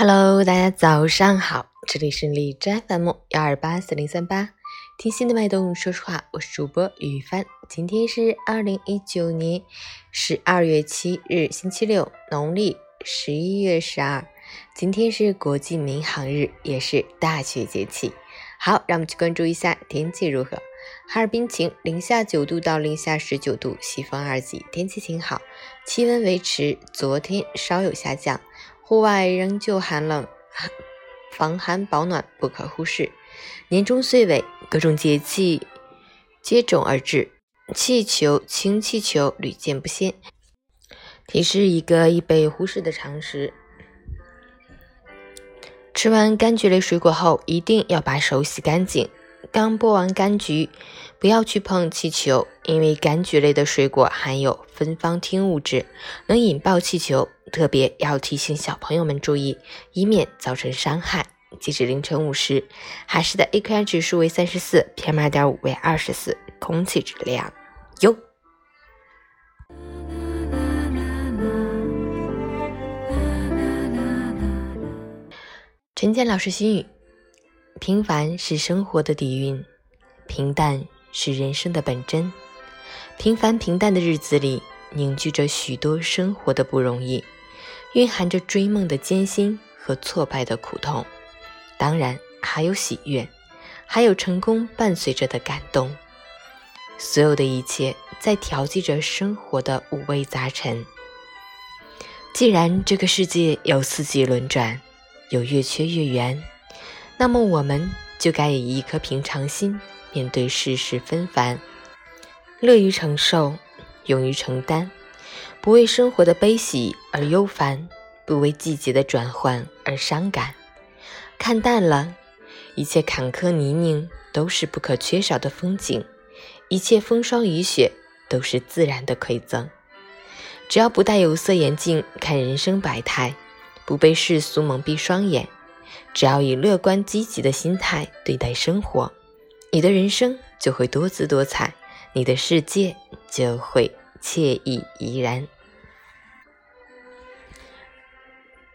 Hello，大家早上好，这里是荔枝 FM 幺二八四零三八，听心的脉动，说实话，我是主播雨帆。今天是二零一九年十二月七日，星期六，农历十一月十二。今天是国际民航日，也是大雪节气。好，让我们去关注一下天气如何。哈尔滨晴，零下九度到零下十九度，西风二级，天气晴好，气温维持昨天稍有下降。户外仍旧寒冷，防寒保暖不可忽视。年终岁尾，各种节气接踵而至，气球、氢气球屡见不鲜。提示一个易被忽视的常识：吃完柑橘类水果后，一定要把手洗干净。刚剥完柑橘，不要去碰气球，因为柑橘类的水果含有芬芳烃物质，能引爆气球。特别要提醒小朋友们注意，以免造成伤害。截止凌晨五时，海市的 AQI 指数为三十四，PM 二点五为二十四，空气质量优。陈建老师心语。平凡是生活的底蕴，平淡是人生的本真。平凡平淡的日子里，凝聚着许多生活的不容易，蕴含着追梦的艰辛和挫败的苦痛。当然，还有喜悦，还有成功伴随着的感动。所有的一切在调剂着生活的五味杂陈。既然这个世界有四季轮转，有月缺月圆。那么我们就该以一颗平常心面对世事纷繁，乐于承受，勇于承担，不为生活的悲喜而忧烦，不为季节的转换而伤感。看淡了，一切坎坷泥泞都是不可缺少的风景，一切风霜雨雪都是自然的馈赠。只要不戴有色眼镜看人生百态，不被世俗蒙蔽双眼。只要以乐观积极的心态对待生活，你的人生就会多姿多彩，你的世界就会惬意怡然。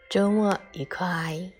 周末愉快！